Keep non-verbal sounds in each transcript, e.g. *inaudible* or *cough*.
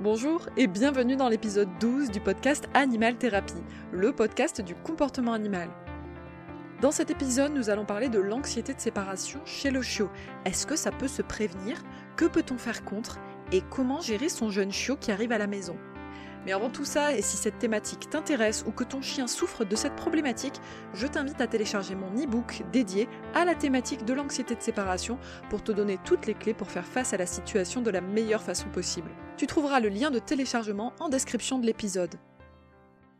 Bonjour et bienvenue dans l'épisode 12 du podcast Animal Thérapie, le podcast du comportement animal. Dans cet épisode, nous allons parler de l'anxiété de séparation chez le chiot. Est-ce que ça peut se prévenir? Que peut-on faire contre? Et comment gérer son jeune chiot qui arrive à la maison? Mais avant tout ça, et si cette thématique t'intéresse ou que ton chien souffre de cette problématique, je t'invite à télécharger mon e-book dédié à la thématique de l'anxiété de séparation pour te donner toutes les clés pour faire face à la situation de la meilleure façon possible. Tu trouveras le lien de téléchargement en description de l'épisode.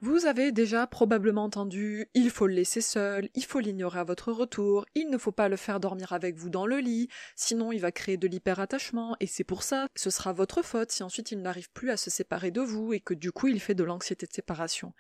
Vous avez déjà probablement entendu il faut le laisser seul, il faut l'ignorer à votre retour, il ne faut pas le faire dormir avec vous dans le lit, sinon il va créer de l'hyperattachement, et c'est pour ça, ce sera votre faute si ensuite il n'arrive plus à se séparer de vous et que du coup il fait de l'anxiété de séparation.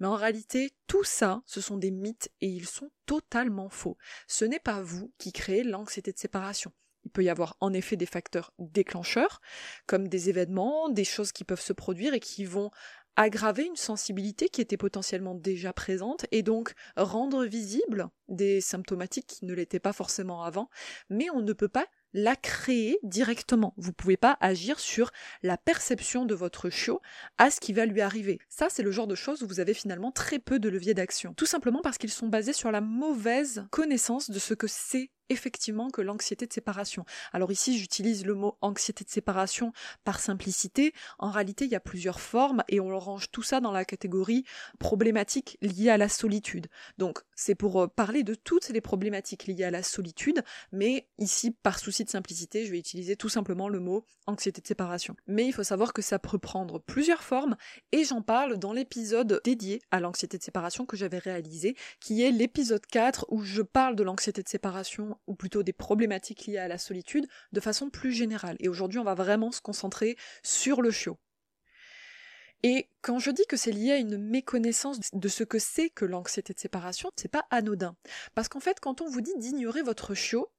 Mais en réalité, tout ça, ce sont des mythes et ils sont totalement faux. Ce n'est pas vous qui créez l'anxiété de séparation. Il peut y avoir en effet des facteurs déclencheurs, comme des événements, des choses qui peuvent se produire et qui vont aggraver une sensibilité qui était potentiellement déjà présente et donc rendre visible des symptomatiques qui ne l'étaient pas forcément avant, mais on ne peut pas la créer directement. Vous ne pouvez pas agir sur la perception de votre chiot à ce qui va lui arriver. Ça, c'est le genre de choses où vous avez finalement très peu de leviers d'action. Tout simplement parce qu'ils sont basés sur la mauvaise connaissance de ce que c'est effectivement que l'anxiété de séparation. Alors ici, j'utilise le mot anxiété de séparation par simplicité. En réalité, il y a plusieurs formes et on range tout ça dans la catégorie problématiques liées à la solitude. Donc, c'est pour euh, parler de toutes les problématiques liées à la solitude, mais ici, par souci de simplicité, je vais utiliser tout simplement le mot anxiété de séparation. Mais il faut savoir que ça peut prendre plusieurs formes et j'en parle dans l'épisode dédié à l'anxiété de séparation que j'avais réalisé, qui est l'épisode 4 où je parle de l'anxiété de séparation ou plutôt des problématiques liées à la solitude, de façon plus générale. Et aujourd'hui, on va vraiment se concentrer sur le chiot. Et quand je dis que c'est lié à une méconnaissance de ce que c'est que l'anxiété de séparation, c'est pas anodin. Parce qu'en fait, quand on vous dit d'ignorer votre chiot,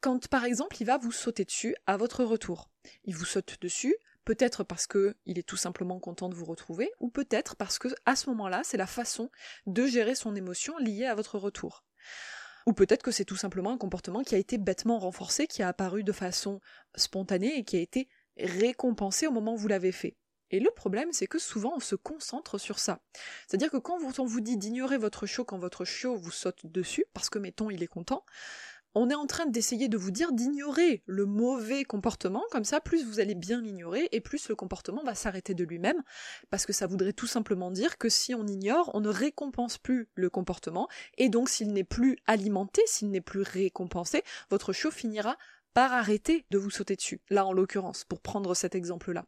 quand par exemple il va vous sauter dessus à votre retour, il vous saute dessus, peut-être parce que il est tout simplement content de vous retrouver, ou peut-être parce que à ce moment-là, c'est la façon de gérer son émotion liée à votre retour. Ou peut-être que c'est tout simplement un comportement qui a été bêtement renforcé, qui a apparu de façon spontanée et qui a été récompensé au moment où vous l'avez fait. Et le problème, c'est que souvent on se concentre sur ça. C'est-à-dire que quand on vous dit d'ignorer votre chiot quand votre chiot vous saute dessus, parce que mettons il est content, on est en train d'essayer de vous dire d'ignorer le mauvais comportement, comme ça, plus vous allez bien l'ignorer, et plus le comportement va s'arrêter de lui-même, parce que ça voudrait tout simplement dire que si on ignore, on ne récompense plus le comportement, et donc s'il n'est plus alimenté, s'il n'est plus récompensé, votre chiot finira par arrêter de vous sauter dessus, là en l'occurrence, pour prendre cet exemple-là.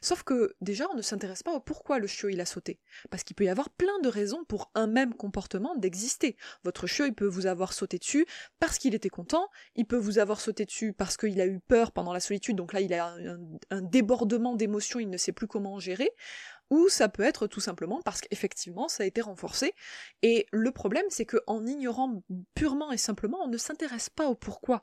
Sauf que déjà, on ne s'intéresse pas au pourquoi le chiot il a sauté, parce qu'il peut y avoir plein de raisons pour un même comportement d'exister. Votre chiot il peut vous avoir sauté dessus parce qu'il était content, il peut vous avoir sauté dessus parce qu'il a eu peur pendant la solitude, donc là il a un, un débordement d'émotions, il ne sait plus comment gérer ou ça peut être tout simplement parce qu'effectivement ça a été renforcé. Et le problème, c'est qu'en ignorant purement et simplement, on ne s'intéresse pas au pourquoi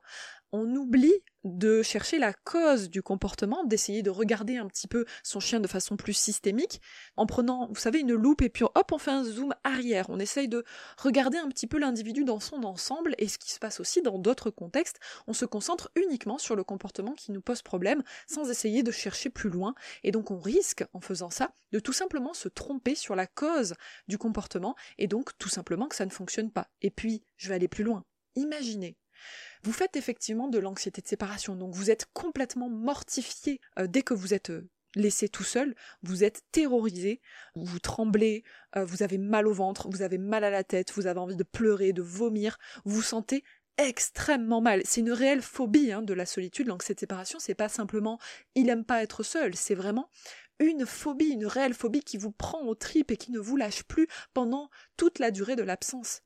on oublie de chercher la cause du comportement, d'essayer de regarder un petit peu son chien de façon plus systémique, en prenant, vous savez, une loupe et puis hop, on fait un zoom arrière. On essaye de regarder un petit peu l'individu dans son ensemble et ce qui se passe aussi dans d'autres contextes. On se concentre uniquement sur le comportement qui nous pose problème sans essayer de chercher plus loin. Et donc on risque, en faisant ça, de tout simplement se tromper sur la cause du comportement et donc tout simplement que ça ne fonctionne pas. Et puis, je vais aller plus loin. Imaginez vous faites effectivement de l'anxiété de séparation, donc vous êtes complètement mortifié euh, dès que vous êtes euh, laissé tout seul, vous êtes terrorisé, vous tremblez, euh, vous avez mal au ventre, vous avez mal à la tête, vous avez envie de pleurer, de vomir, vous sentez extrêmement mal. C'est une réelle phobie hein, de la solitude, l'anxiété de séparation, c'est pas simplement il aime pas être seul, c'est vraiment une phobie, une réelle phobie qui vous prend aux tripes et qui ne vous lâche plus pendant toute la durée de l'absence.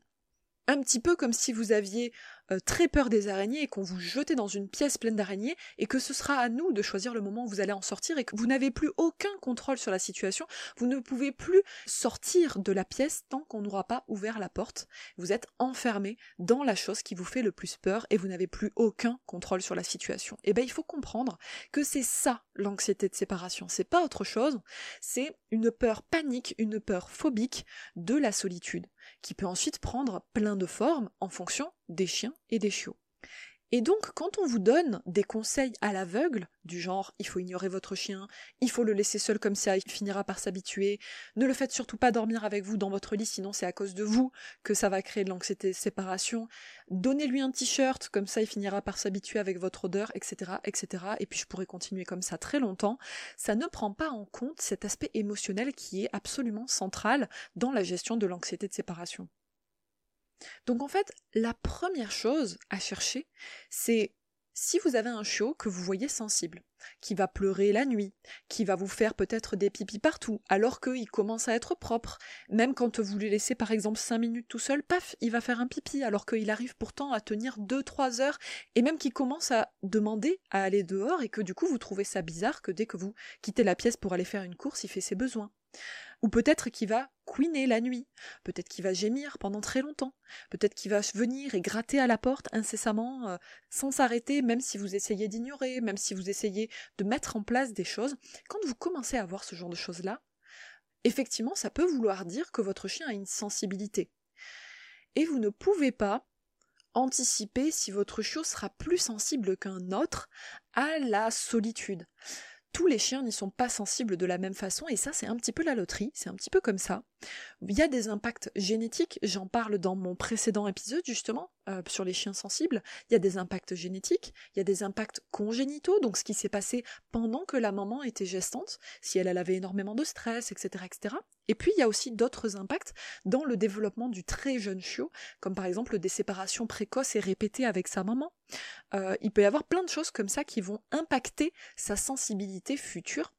Un petit peu comme si vous aviez euh, très peur des araignées et qu'on vous jetait dans une pièce pleine d'araignées et que ce sera à nous de choisir le moment où vous allez en sortir et que vous n'avez plus aucun contrôle sur la situation, vous ne pouvez plus sortir de la pièce tant qu'on n'aura pas ouvert la porte. Vous êtes enfermé dans la chose qui vous fait le plus peur et vous n'avez plus aucun contrôle sur la situation. Et eh ben il faut comprendre que c'est ça l'anxiété de séparation, c'est pas autre chose, c'est une peur panique, une peur phobique de la solitude qui peut ensuite prendre plein de formes en fonction des chiens et des chiots. Et donc, quand on vous donne des conseils à l'aveugle, du genre il faut ignorer votre chien, il faut le laisser seul comme ça, il finira par s'habituer, ne le faites surtout pas dormir avec vous dans votre lit, sinon c'est à cause de vous que ça va créer de l'anxiété de séparation, donnez-lui un t-shirt, comme ça il finira par s'habituer avec votre odeur, etc., etc. Et puis je pourrais continuer comme ça très longtemps. Ça ne prend pas en compte cet aspect émotionnel qui est absolument central dans la gestion de l'anxiété de séparation. Donc en fait, la première chose à chercher, c'est si vous avez un chiot que vous voyez sensible, qui va pleurer la nuit, qui va vous faire peut-être des pipis partout, alors qu'il commence à être propre, même quand vous le laissez par exemple 5 minutes tout seul, paf, il va faire un pipi, alors qu'il arrive pourtant à tenir 2-3 heures, et même qu'il commence à demander à aller dehors, et que du coup vous trouvez ça bizarre que dès que vous quittez la pièce pour aller faire une course, il fait ses besoins. Ou peut-être qu'il va couiner la nuit, peut-être qu'il va gémir pendant très longtemps, peut-être qu'il va venir et gratter à la porte incessamment, euh, sans s'arrêter, même si vous essayez d'ignorer, même si vous essayez de mettre en place des choses. Quand vous commencez à voir ce genre de choses-là, effectivement, ça peut vouloir dire que votre chien a une sensibilité. Et vous ne pouvez pas anticiper si votre chiot sera plus sensible qu'un autre à la solitude tous les chiens n'y sont pas sensibles de la même façon et ça c'est un petit peu la loterie, c'est un petit peu comme ça. Il y a des impacts génétiques, j'en parle dans mon précédent épisode justement euh, sur les chiens sensibles. Il y a des impacts génétiques, il y a des impacts congénitaux, donc ce qui s'est passé pendant que la maman était gestante, si elle, avait énormément de stress, etc., etc. Et puis il y a aussi d'autres impacts dans le développement du très jeune chiot, comme par exemple des séparations précoces et répétées avec sa maman. Euh, il peut y avoir plein de choses comme ça qui vont impacter sa sensibilité future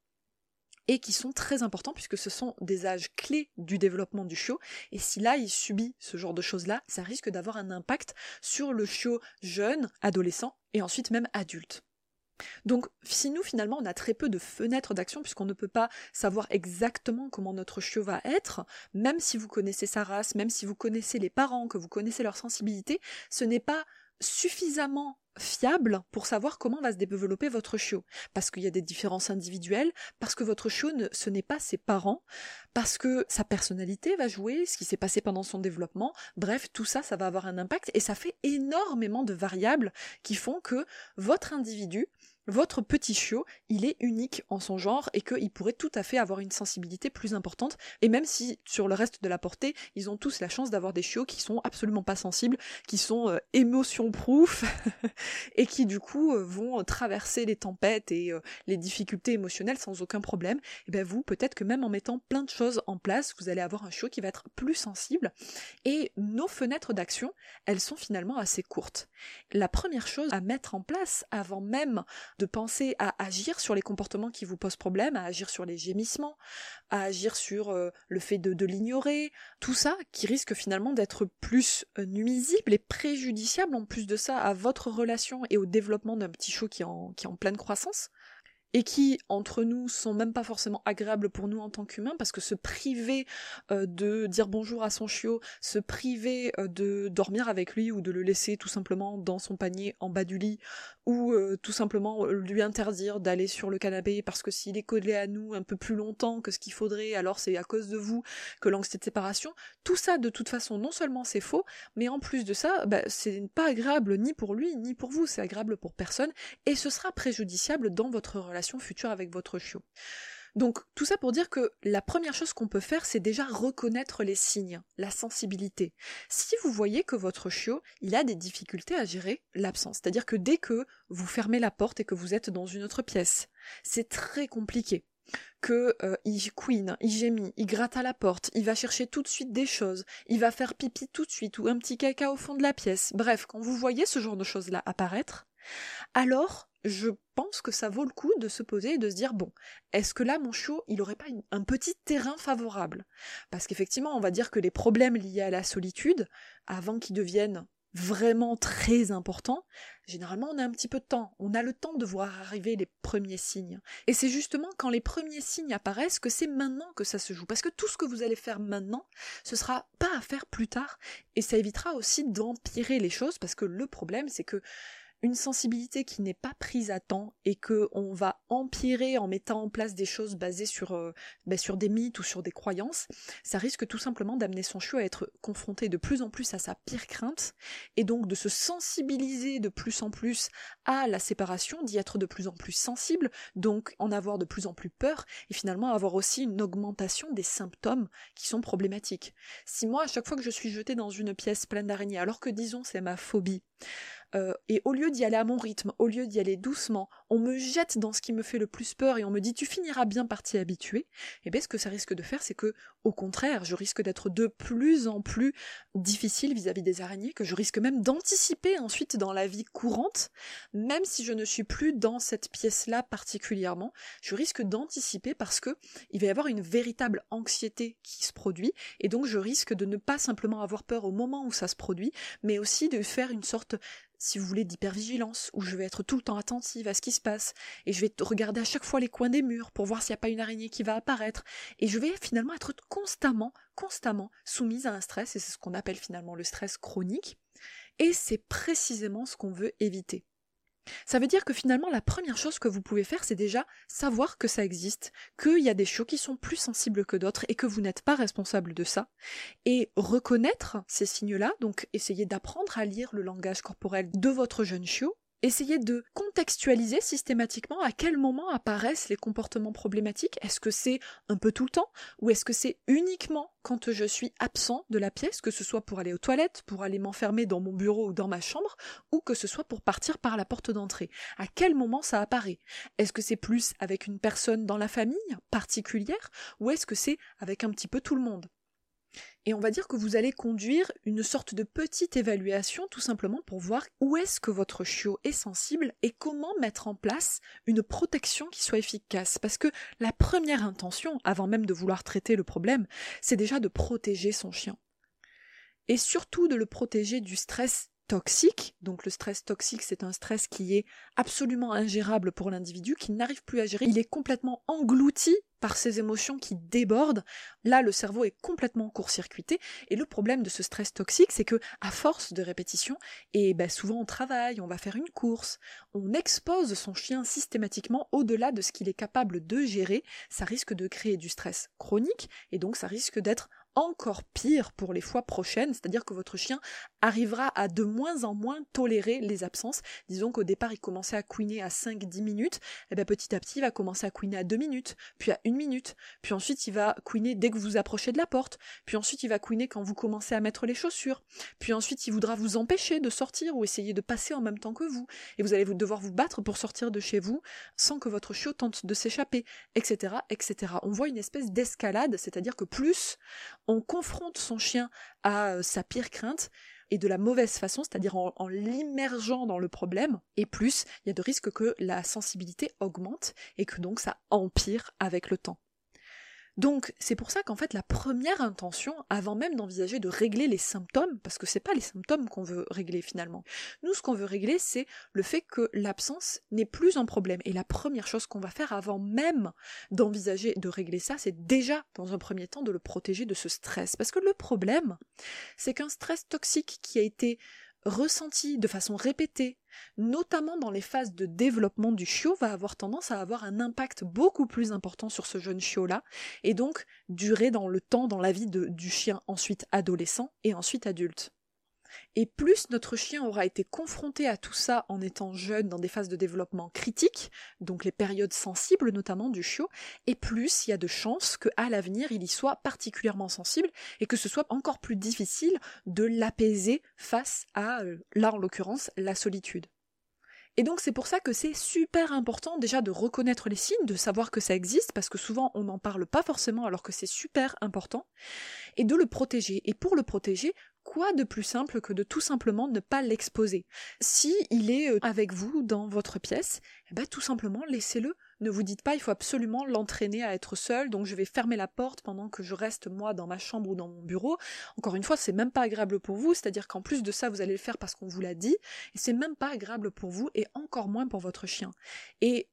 et qui sont très importants puisque ce sont des âges clés du développement du chiot et si là il subit ce genre de choses-là, ça risque d'avoir un impact sur le chiot jeune, adolescent et ensuite même adulte. Donc si nous finalement on a très peu de fenêtres d'action puisqu'on ne peut pas savoir exactement comment notre chiot va être, même si vous connaissez sa race, même si vous connaissez les parents, que vous connaissez leur sensibilité, ce n'est pas suffisamment fiable pour savoir comment va se développer votre chiot. Parce qu'il y a des différences individuelles, parce que votre chiot, ce n'est pas ses parents, parce que sa personnalité va jouer, ce qui s'est passé pendant son développement. Bref, tout ça, ça va avoir un impact et ça fait énormément de variables qui font que votre individu votre petit chiot, il est unique en son genre et qu'il pourrait tout à fait avoir une sensibilité plus importante. Et même si sur le reste de la portée, ils ont tous la chance d'avoir des chiots qui sont absolument pas sensibles, qui sont euh, émotion-proof *laughs* et qui du coup euh, vont traverser les tempêtes et euh, les difficultés émotionnelles sans aucun problème. Et bien vous, peut-être que même en mettant plein de choses en place, vous allez avoir un chiot qui va être plus sensible. Et nos fenêtres d'action, elles sont finalement assez courtes. La première chose à mettre en place avant même de penser à agir sur les comportements qui vous posent problème, à agir sur les gémissements, à agir sur euh, le fait de, l'ignorer, tout ça qui risque finalement d'être plus euh, nuisible et préjudiciable en plus de ça à votre relation et au développement d'un petit chiot qui est en pleine croissance et qui, entre nous, sont même pas forcément agréables pour nous en tant qu'humains, parce que se priver euh, de dire bonjour à son chiot, se priver euh, de dormir avec lui ou de le laisser tout simplement dans son panier en bas du lit, ou euh, tout simplement lui interdire d'aller sur le canapé parce que s'il est collé à nous un peu plus longtemps que ce qu'il faudrait, alors c'est à cause de vous que l'anxiété de séparation, tout ça de toute façon non seulement c'est faux, mais en plus de ça, bah, c'est pas agréable ni pour lui ni pour vous, c'est agréable pour personne, et ce sera préjudiciable dans votre relation future avec votre chiot. Donc tout ça pour dire que la première chose qu'on peut faire, c'est déjà reconnaître les signes, la sensibilité. Si vous voyez que votre chiot, il a des difficultés à gérer l'absence, c'est-à-dire que dès que vous fermez la porte et que vous êtes dans une autre pièce, c'est très compliqué que euh, il couine, il gémit, il gratte à la porte, il va chercher tout de suite des choses, il va faire pipi tout de suite ou un petit caca au fond de la pièce. Bref, quand vous voyez ce genre de choses-là apparaître, alors je pense que ça vaut le coup de se poser et de se dire bon, est-ce que là mon chiot, il aurait pas un petit terrain favorable? Parce qu'effectivement, on va dire que les problèmes liés à la solitude, avant qu'ils deviennent vraiment très importants, généralement on a un petit peu de temps, on a le temps de voir arriver les premiers signes. Et c'est justement quand les premiers signes apparaissent que c'est maintenant que ça se joue. Parce que tout ce que vous allez faire maintenant, ce sera pas à faire plus tard. Et ça évitera aussi d'empirer les choses, parce que le problème c'est que une sensibilité qui n'est pas prise à temps et que on va empirer en mettant en place des choses basées sur, euh, ben, sur des mythes ou sur des croyances, ça risque tout simplement d'amener son chiot à être confronté de plus en plus à sa pire crainte et donc de se sensibiliser de plus en plus à la séparation, d'y être de plus en plus sensible, donc en avoir de plus en plus peur et finalement avoir aussi une augmentation des symptômes qui sont problématiques. Si moi, à chaque fois que je suis jetée dans une pièce pleine d'araignées, alors que disons c'est ma phobie, et au lieu d'y aller à mon rythme, au lieu d'y aller doucement, on me jette dans ce qui me fait le plus peur et on me dit tu finiras bien par t'y habituer, et eh bien ce que ça risque de faire, c'est que, au contraire, je risque d'être de plus en plus difficile vis-à-vis des araignées, que je risque même d'anticiper ensuite dans la vie courante, même si je ne suis plus dans cette pièce-là particulièrement, je risque d'anticiper parce que il va y avoir une véritable anxiété qui se produit, et donc je risque de ne pas simplement avoir peur au moment où ça se produit, mais aussi de faire une sorte si vous voulez, d'hypervigilance, où je vais être tout le temps attentive à ce qui se et je vais regarder à chaque fois les coins des murs pour voir s'il n'y a pas une araignée qui va apparaître, et je vais finalement être constamment, constamment soumise à un stress, et c'est ce qu'on appelle finalement le stress chronique, et c'est précisément ce qu'on veut éviter. Ça veut dire que finalement, la première chose que vous pouvez faire, c'est déjà savoir que ça existe, qu'il y a des chiots qui sont plus sensibles que d'autres et que vous n'êtes pas responsable de ça. Et reconnaître ces signes-là, donc essayer d'apprendre à lire le langage corporel de votre jeune chiot, Essayez de contextualiser systématiquement à quel moment apparaissent les comportements problématiques. Est-ce que c'est un peu tout le temps ou est-ce que c'est uniquement quand je suis absent de la pièce, que ce soit pour aller aux toilettes, pour aller m'enfermer dans mon bureau ou dans ma chambre, ou que ce soit pour partir par la porte d'entrée? À quel moment ça apparaît? Est-ce que c'est plus avec une personne dans la famille particulière ou est-ce que c'est avec un petit peu tout le monde? Et on va dire que vous allez conduire une sorte de petite évaluation tout simplement pour voir où est-ce que votre chiot est sensible et comment mettre en place une protection qui soit efficace. Parce que la première intention, avant même de vouloir traiter le problème, c'est déjà de protéger son chien. Et surtout de le protéger du stress toxique. Donc le stress toxique, c'est un stress qui est absolument ingérable pour l'individu, qui n'arrive plus à gérer. Il est complètement englouti par ces émotions qui débordent. Là, le cerveau est complètement court-circuité. Et le problème de ce stress toxique, c'est que à force de répétition, et ben souvent on travaille, on va faire une course, on expose son chien systématiquement au-delà de ce qu'il est capable de gérer. Ça risque de créer du stress chronique, et donc ça risque d'être encore pire pour les fois prochaines, c'est-à-dire que votre chien arrivera à de moins en moins tolérer les absences. Disons qu'au départ il commençait à couiner à 5-10 minutes, et eh bien petit à petit il va commencer à couiner à 2 minutes, puis à 1 minute, puis ensuite il va couiner dès que vous approchez de la porte, puis ensuite il va couiner quand vous commencez à mettre les chaussures, puis ensuite il voudra vous empêcher de sortir ou essayer de passer en même temps que vous, et vous allez devoir vous battre pour sortir de chez vous sans que votre chiot tente de s'échapper, etc., etc. On voit une espèce d'escalade, c'est-à-dire que plus on confronte son chien à euh, sa pire crainte, et de la mauvaise façon, c'est-à-dire en, en l'immergeant dans le problème, et plus il y a de risques que la sensibilité augmente et que donc ça empire avec le temps. Donc c'est pour ça qu'en fait la première intention, avant même d'envisager de régler les symptômes, parce que c'est pas les symptômes qu'on veut régler finalement. Nous ce qu'on veut régler c'est le fait que l'absence n'est plus un problème. Et la première chose qu'on va faire avant même d'envisager de régler ça, c'est déjà dans un premier temps de le protéger de ce stress. Parce que le problème, c'est qu'un stress toxique qui a été ressenti de façon répétée, notamment dans les phases de développement du chiot, va avoir tendance à avoir un impact beaucoup plus important sur ce jeune chiot-là, et donc durer dans le temps, dans la vie du chien ensuite adolescent et ensuite adulte. Et plus notre chien aura été confronté à tout ça en étant jeune dans des phases de développement critiques, donc les périodes sensibles notamment du chiot, et plus il y a de chances qu'à l'avenir il y soit particulièrement sensible et que ce soit encore plus difficile de l'apaiser face à, euh, là en l'occurrence, la solitude. Et donc c'est pour ça que c'est super important déjà de reconnaître les signes, de savoir que ça existe, parce que souvent on n'en parle pas forcément alors que c'est super important, et de le protéger. Et pour le protéger, quoi de plus simple que de tout simplement ne pas l'exposer? Si il est euh, avec vous dans votre pièce, eh ben tout simplement laissez-le. Ne vous dites pas il faut absolument l'entraîner à être seul, donc je vais fermer la porte pendant que je reste moi dans ma chambre ou dans mon bureau. Encore une fois, c'est même pas agréable pour vous, c'est-à-dire qu'en plus de ça, vous allez le faire parce qu'on vous l'a dit, et c'est même pas agréable pour vous et encore moins pour votre chien. Et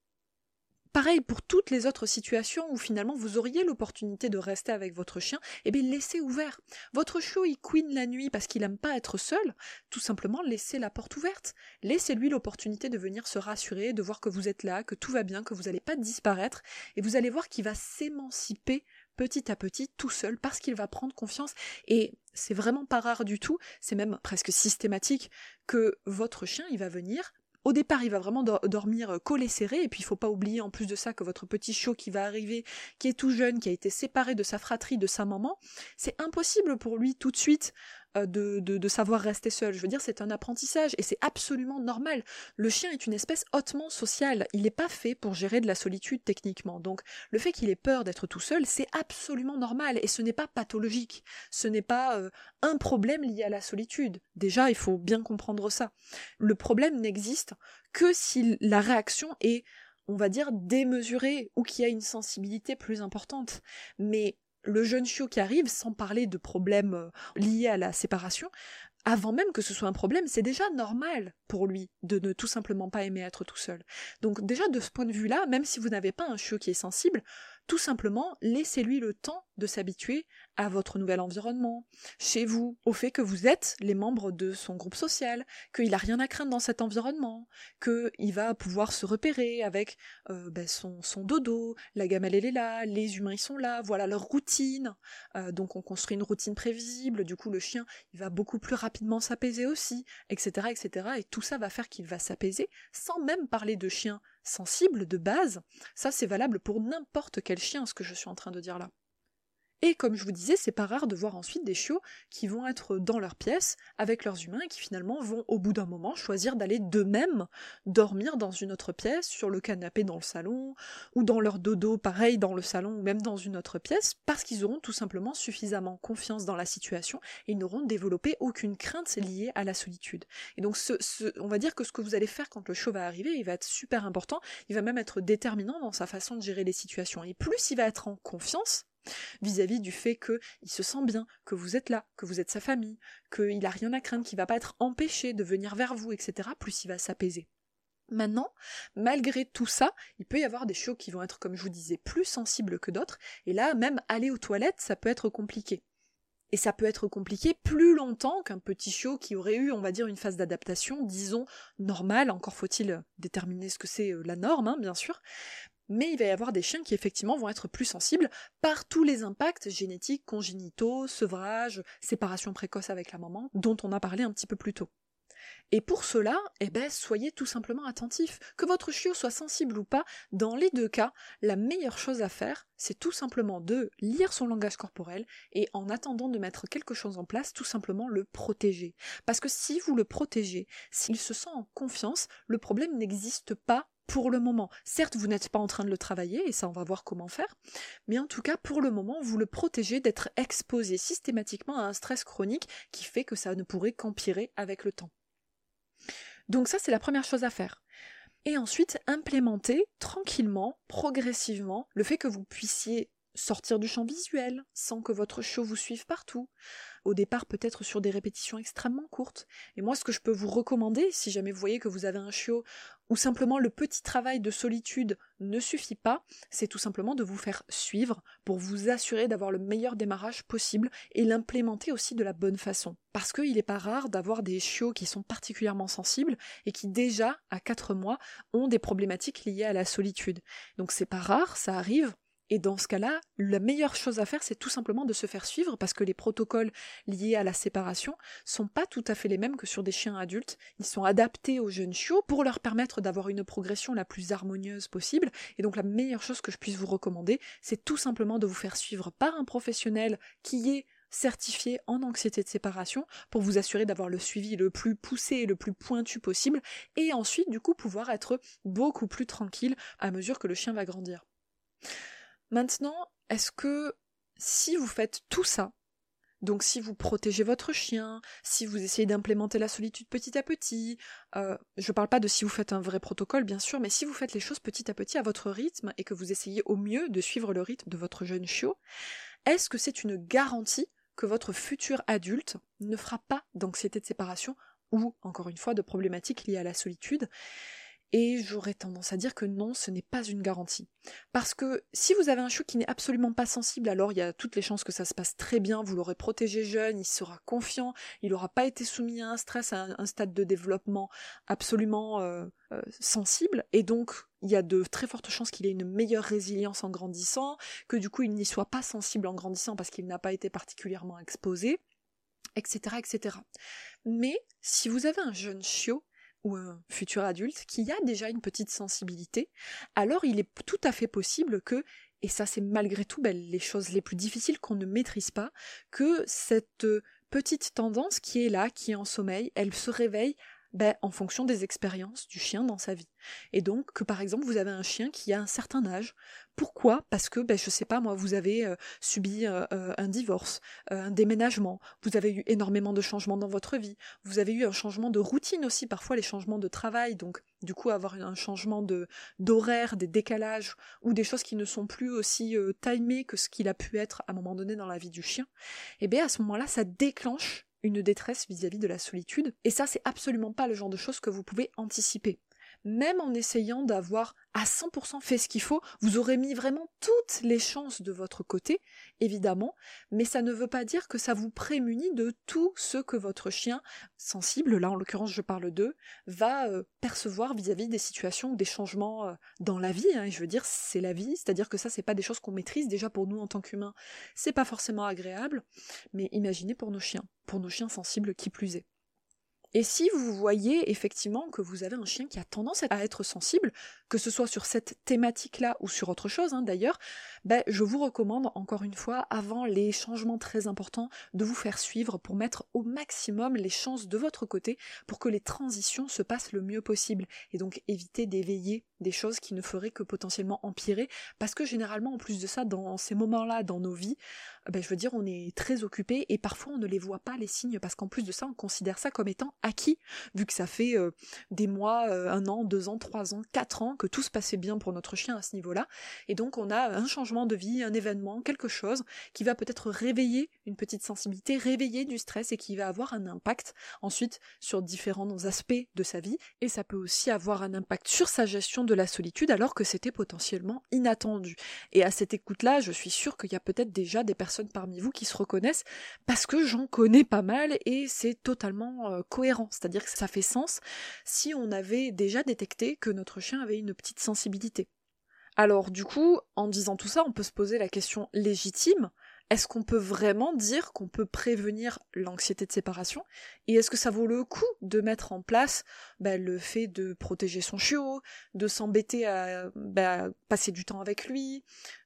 pareil pour toutes les autres situations où finalement vous auriez l'opportunité de rester avec votre chien, eh bien laissez ouvert. Votre chiot il queen la nuit parce qu'il aime pas être seul, tout simplement laissez la porte ouverte. Laissez-lui l'opportunité de venir se rassurer, de voir que vous êtes là, que tout va bien, que vous n'allez pas disparaître, et vous allez voir qu'il va s'émanciper petit à petit tout seul parce qu'il va prendre confiance et c'est vraiment pas rare du tout, c'est même presque systématique que votre chien il va venir au départ, il va vraiment dormir euh, collé serré, et puis il faut pas oublier en plus de ça que votre petit chiot qui va arriver, qui est tout jeune, qui a été séparé de sa fratrie, de sa maman, c'est impossible pour lui tout de suite euh, de, savoir rester seul. Je veux dire, c'est un apprentissage et c'est absolument normal. Le chien est une espèce hautement sociale. Il n'est pas fait pour gérer de la solitude techniquement. Donc, le fait qu'il ait peur d'être tout seul, c'est absolument normal et ce n'est pas pathologique. Ce n'est pas euh, un problème lié à la solitude. Déjà, il faut bien comprendre ça. Le problème n'existe que si la réaction est on va dire démesurée ou qu'il y a une sensibilité plus importante. Mais le jeune chiot qui arrive, sans parler de problèmes euh, liés à la séparation, avant même que ce soit un problème, c'est déjà normal pour lui de ne tout simplement pas aimer être tout seul. Donc déjà de ce point de vue-là, même si vous n'avez pas un chiot qui est sensible, tout simplement, laissez-lui le temps de s'habituer à votre nouvel environnement, chez vous, au fait que vous êtes les membres de son groupe social, qu'il n'a rien à craindre dans cet environnement, qu'il va pouvoir se repérer avec euh, ben, son, dodo, la gamelle elle est là, les humains ils sont là, voilà leur routine. Euh, donc on construit une routine prévisible, du coup le chien il va beaucoup plus rapidement s'apaiser aussi, etc., etc. Et tout ça va faire qu'il va s'apaiser, sans même parler de chien sensible de base. Ça c'est valable pour n'importe quel chien, ce que je suis en train de dire là. Et comme je vous disais, c'est pas rare de voir ensuite des chiots qui vont être dans leur pièce avec leurs humains et qui finalement vont au bout d'un moment choisir d'aller d'eux-mêmes dormir dans une autre pièce, sur le canapé dans le salon, ou dans leur dodo pareil dans le salon ou même dans une autre pièce, parce qu'ils auront tout simplement suffisamment confiance dans la situation et ils n'auront développé aucune crainte liée à la solitude. Et donc ce, on va dire que ce que vous allez faire quand le chiot va arriver, il va être super important, il va même être déterminant dans sa façon de gérer les situations. Et plus il va être en confiance, vis-à-vis du fait qu'il se sent bien, que vous êtes là, que vous êtes sa famille, qu'il n'a rien à craindre, qu'il va pas être empêché de venir vers vous, etc., plus il va s'apaiser. Maintenant, malgré tout ça, il peut y avoir des chiots qui vont être, comme je vous disais, plus sensibles que d'autres, et là, même aller aux toilettes, ça peut être compliqué. Et ça peut être compliqué plus longtemps qu'un petit chiot qui aurait eu, on va dire, une phase d'adaptation, disons, normale, encore faut-il déterminer ce que c'est euh, la norme, hein, bien sûr, mais il va y avoir des chiens qui effectivement vont être plus sensibles par tous les impacts génétiques, congénitaux, sevrage, séparation précoce avec la maman, dont on a parlé un petit peu plus tôt. Et pour cela, eh ben, soyez tout simplement attentifs. Que votre chiot soit sensible ou pas, dans les deux cas, la meilleure chose à faire, c'est tout simplement de lire son langage corporel et en attendant de mettre quelque chose en place, tout simplement le protéger. Parce que si vous le protégez, s'il se sent en confiance, le problème n'existe pas pour le moment. Certes, vous n'êtes pas en train de le travailler, et ça on va voir comment faire, mais en tout cas, pour le moment, vous le protégez d'être exposé systématiquement à un stress chronique qui fait que ça ne pourrait qu'empirer avec le temps. Donc ça, c'est la première chose à faire. Et ensuite, implémenter tranquillement, progressivement, le fait que vous puissiez sortir du champ visuel sans que votre chiot vous suive partout, au départ peut-être sur des répétitions extrêmement courtes. Et moi ce que je peux vous recommander, si jamais vous voyez que vous avez un chiot ou simplement le petit travail de solitude ne suffit pas, c'est tout simplement de vous faire suivre pour vous assurer d'avoir le meilleur démarrage possible et l'implémenter aussi de la bonne façon. Parce qu'il n'est pas rare d'avoir des chiots qui sont particulièrement sensibles et qui déjà, à 4 mois, ont des problématiques liées à la solitude. Donc c'est pas rare, ça arrive, et dans ce cas-là, la meilleure chose à faire, c'est tout simplement de se faire suivre parce que les protocoles liés à la séparation sont pas tout à fait les mêmes que sur des chiens adultes. Ils sont adaptés aux jeunes chiots pour leur permettre d'avoir une progression la plus harmonieuse possible. Et donc la meilleure chose que je puisse vous recommander, c'est tout simplement de vous faire suivre par un professionnel qui est certifié en anxiété de séparation pour vous assurer d'avoir le suivi le plus poussé et le plus pointu possible et ensuite du coup pouvoir être beaucoup plus tranquille à mesure que le chien va grandir. Maintenant, est-ce que si vous faites tout ça, donc si vous protégez votre chien, si vous essayez d'implémenter la solitude petit à petit, euh, je ne parle pas de si vous faites un vrai protocole bien sûr, mais si vous faites les choses petit à petit à votre rythme et que vous essayez au mieux de suivre le rythme de votre jeune chiot, est-ce que c'est une garantie que votre futur adulte ne fera pas d'anxiété de séparation ou, encore une fois, de problématiques liées à la solitude? Et j'aurais tendance à dire que non, ce n'est pas une garantie. Parce que si vous avez un chiot qui n'est absolument pas sensible, alors il y a toutes les chances que ça se passe très bien, vous l'aurez protégé jeune, il sera confiant, il n'aura pas été soumis à un stress, à un, stade de développement absolument euh, euh, sensible, et donc il y a de très fortes chances qu'il ait une meilleure résilience en grandissant, que du coup il n'y soit pas sensible en grandissant parce qu'il n'a pas été particulièrement exposé, etc., etc. Mais si vous avez un jeune chiot, ou un futur adulte qui a déjà une petite sensibilité, alors il est tout à fait possible que, et ça c'est malgré tout ben, les choses les plus difficiles qu'on ne maîtrise pas, que cette petite tendance qui est là, qui est en sommeil, elle se réveille ben, en fonction des expériences du chien dans sa vie. Et donc que par exemple vous avez un chien qui a un certain âge. Pourquoi? Parce que ben, je sais pas moi, vous avez euh, subi euh, euh, un divorce, un déménagement, vous avez eu énormément de changements dans votre vie, vous avez eu un changement de routine aussi, parfois les changements de travail, donc du coup avoir un changement de d'horaire, des décalages ou des choses qui ne sont plus aussi timées que ce qu'il a pu être à un moment donné dans la vie du chien. Et eh bien à ce moment-là, ça déclenche une détresse vis-à-vis de la solitude. Et ça, c'est absolument pas le genre de choses que vous pouvez anticiper. Même en essayant d'avoir à 100% fait ce qu'il faut, vous aurez mis vraiment toutes les chances de votre côté, évidemment, mais ça ne veut pas dire que ça vous prémunit de tout ce que votre chien, sensible, là en l'occurrence je parle d'eux, va euh, percevoir vis-à-vis des situations ou des changements euh, dans la vie, hein, je veux dire, c'est la vie, c'est-à-dire que ça c'est pas des choses qu'on maîtrise, déjà pour nous en tant qu'humains, c'est pas forcément agréable, mais imaginez pour nos chiens pour nos chiens sensibles qui plus est. Et si vous voyez effectivement que vous avez un chien qui a tendance à être sensible, que ce soit sur cette thématique-là ou sur autre chose hein, d'ailleurs, ben, je vous recommande encore une fois, avant les changements très importants, de vous faire suivre pour mettre au maximum les chances de votre côté pour que les transitions se passent le mieux possible et donc éviter d'éveiller des choses qui ne feraient que potentiellement empirer parce que généralement en plus de ça dans ces moments-là dans nos vies ben, je veux dire on est très occupé et parfois on ne les voit pas les signes parce qu'en plus de ça on considère ça comme étant acquis vu que ça fait euh, des mois, euh, un an, deux ans, trois ans, quatre ans que tout se passait bien pour notre chien à ce niveau-là et donc on a un changement de vie, un événement, quelque chose qui va peut-être réveiller une petite sensibilité, réveiller du stress et qui va avoir un impact ensuite sur différents aspects de sa vie et ça peut aussi avoir un impact sur sa gestion de la solitude alors que c'était potentiellement inattendu. Et à cette écoute-là, je suis sûre qu'il y a peut-être déjà des personnes parmi vous qui se reconnaissent parce que j'en connais pas mal et c'est totalement euh, cohérent. C'est-à-dire que ça fait sens si on avait déjà détecté que notre chien avait une petite sensibilité. Alors du coup, en disant tout ça, on peut se poser la question légitime, est-ce qu'on peut vraiment dire qu'on peut prévenir l'anxiété de séparation? Et est-ce que ça vaut le coup de mettre en place bah, le fait de protéger son chiot, de s'embêter à bah, passer du temps avec lui,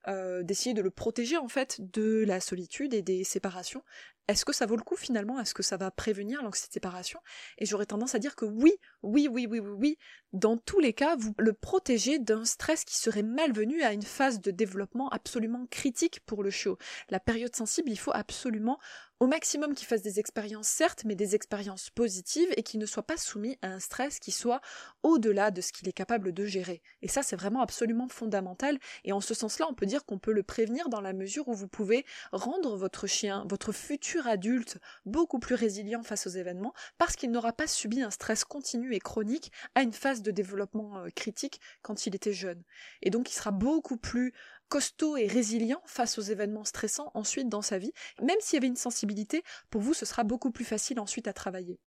euh, d'essayer de le protéger en fait de la solitude et des séparations est-ce que ça vaut le coup finalement? Est-ce que ça va prévenir l'anxiété de séparation? Et j'aurais tendance à dire que oui, oui, oui, oui, oui, oui. Dans tous les cas, vous le protégez d'un stress qui serait malvenu à une phase de développement absolument critique pour le chiot. La période sensible, il faut absolument au maximum qu'il fasse des expériences certes, mais des expériences positives et qu'il ne soit pas soumis à un stress qui soit au-delà de ce qu'il est capable de gérer. Et ça, c'est vraiment absolument fondamental. Et en ce sens-là, on peut dire qu'on peut le prévenir dans la mesure où vous pouvez rendre votre chien, votre futur adulte, beaucoup plus résilient face aux événements parce qu'il n'aura pas subi un stress continu et chronique à une phase de développement euh, critique quand il était jeune. Et donc, il sera beaucoup plus costaud et résilient face aux événements stressants ensuite dans sa vie. Même s'il y avait une sensibilité, pour vous, ce sera beaucoup plus facile ensuite à travailler.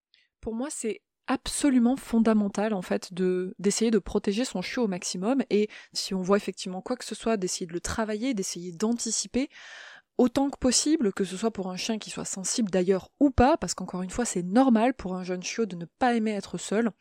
Pour moi, c'est absolument fondamental en fait de d'essayer de protéger son chiot au maximum et si on voit effectivement quoi que ce soit d'essayer de le travailler d'essayer d'anticiper autant que possible que ce soit pour un chien qui soit sensible d'ailleurs ou pas parce qu'encore une fois c'est normal pour un jeune chiot de ne pas aimer être seul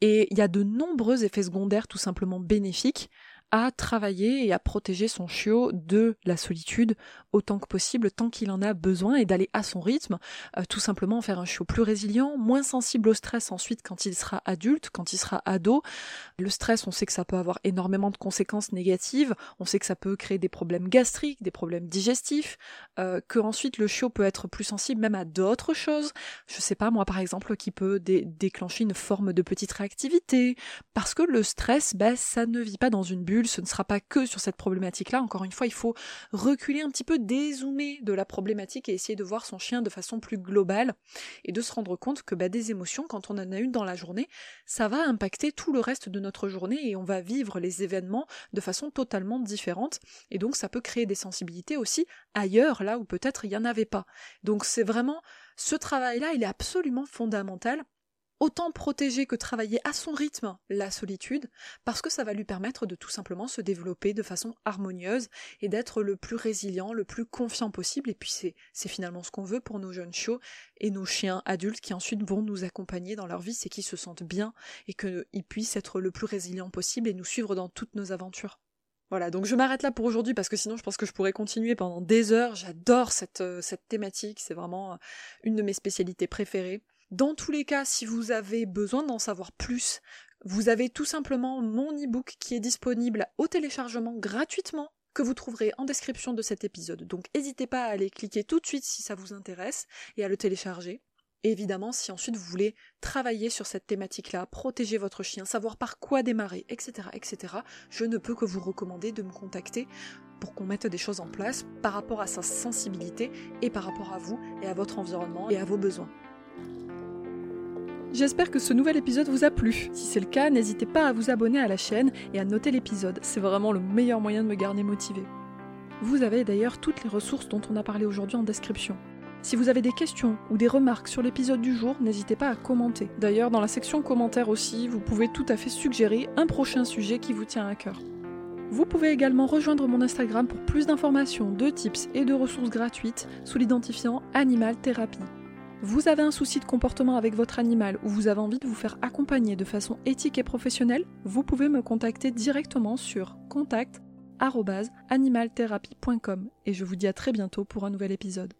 et il y a de nombreux effets secondaires tout simplement bénéfiques à travailler et à protéger son chiot de la solitude autant que possible, tant qu'il en a besoin, et d'aller à son rythme, euh, tout simplement faire un chiot plus résilient, moins sensible au stress ensuite quand il sera adulte, quand il sera ado. Le stress, on sait que ça peut avoir énormément de conséquences négatives, on sait que ça peut créer des problèmes gastriques, des problèmes digestifs, euh, que ensuite le chiot peut être plus sensible même à d'autres choses, je sais pas moi par exemple, qui peut déclencher une forme de petite réactivité, parce que le stress, ben, ça ne vit pas dans une bulle, ce ne sera pas que sur cette problématique-là. Encore une fois, il faut reculer un petit peu, dézoomer de la problématique et essayer de voir son chien de façon plus globale et de se rendre compte que bah, des émotions, quand on en a une dans la journée, ça va impacter tout le reste de notre journée et on va vivre les événements de façon totalement différente. Et donc ça peut créer des sensibilités aussi ailleurs, là où peut-être il n'y en avait pas. Donc c'est vraiment ce travail-là, il est absolument fondamental autant protéger que travailler à son rythme la solitude, parce que ça va lui permettre de tout simplement se développer de façon harmonieuse et d'être le plus résilient, le plus confiant possible. Et puis c'est, finalement ce qu'on veut pour nos jeunes chiots et nos chiens adultes qui ensuite vont nous accompagner dans leur vie, c'est qu'ils se sentent bien et qu'ils puissent être le plus résilients possible et nous suivre dans toutes nos aventures. Voilà, donc je m'arrête là pour aujourd'hui parce que sinon je pense que je pourrais continuer pendant des heures. J'adore cette, euh, cette thématique, c'est vraiment une de mes spécialités préférées. Dans tous les cas, si vous avez besoin d'en savoir plus, vous avez tout simplement mon e-book qui est disponible au téléchargement gratuitement que vous trouverez en description de cet épisode. Donc n'hésitez pas à aller cliquer tout de suite si ça vous intéresse et à le télécharger. Et évidemment, si ensuite vous voulez travailler sur cette thématique-là, protéger votre chien, savoir par quoi démarrer, etc., etc., je ne peux que vous recommander de me contacter pour qu'on mette des choses en place par rapport à sa sensibilité et par rapport à vous et à votre environnement et à vos besoins. J'espère que ce nouvel épisode vous a plu. Si c'est le cas, n'hésitez pas à vous abonner à la chaîne et à noter l'épisode, c'est vraiment le meilleur moyen de me garder motivé. Vous avez d'ailleurs toutes les ressources dont on a parlé aujourd'hui en description. Si vous avez des questions ou des remarques sur l'épisode du jour, n'hésitez pas à commenter. D'ailleurs, dans la section commentaires aussi, vous pouvez tout à fait suggérer un prochain sujet qui vous tient à cœur. Vous pouvez également rejoindre mon Instagram pour plus d'informations, de tips et de ressources gratuites sous l'identifiant Animal Thérapie. Vous avez un souci de comportement avec votre animal ou vous avez envie de vous faire accompagner de façon éthique et professionnelle, vous pouvez me contacter directement sur contact@animaltherapie.com et je vous dis à très bientôt pour un nouvel épisode.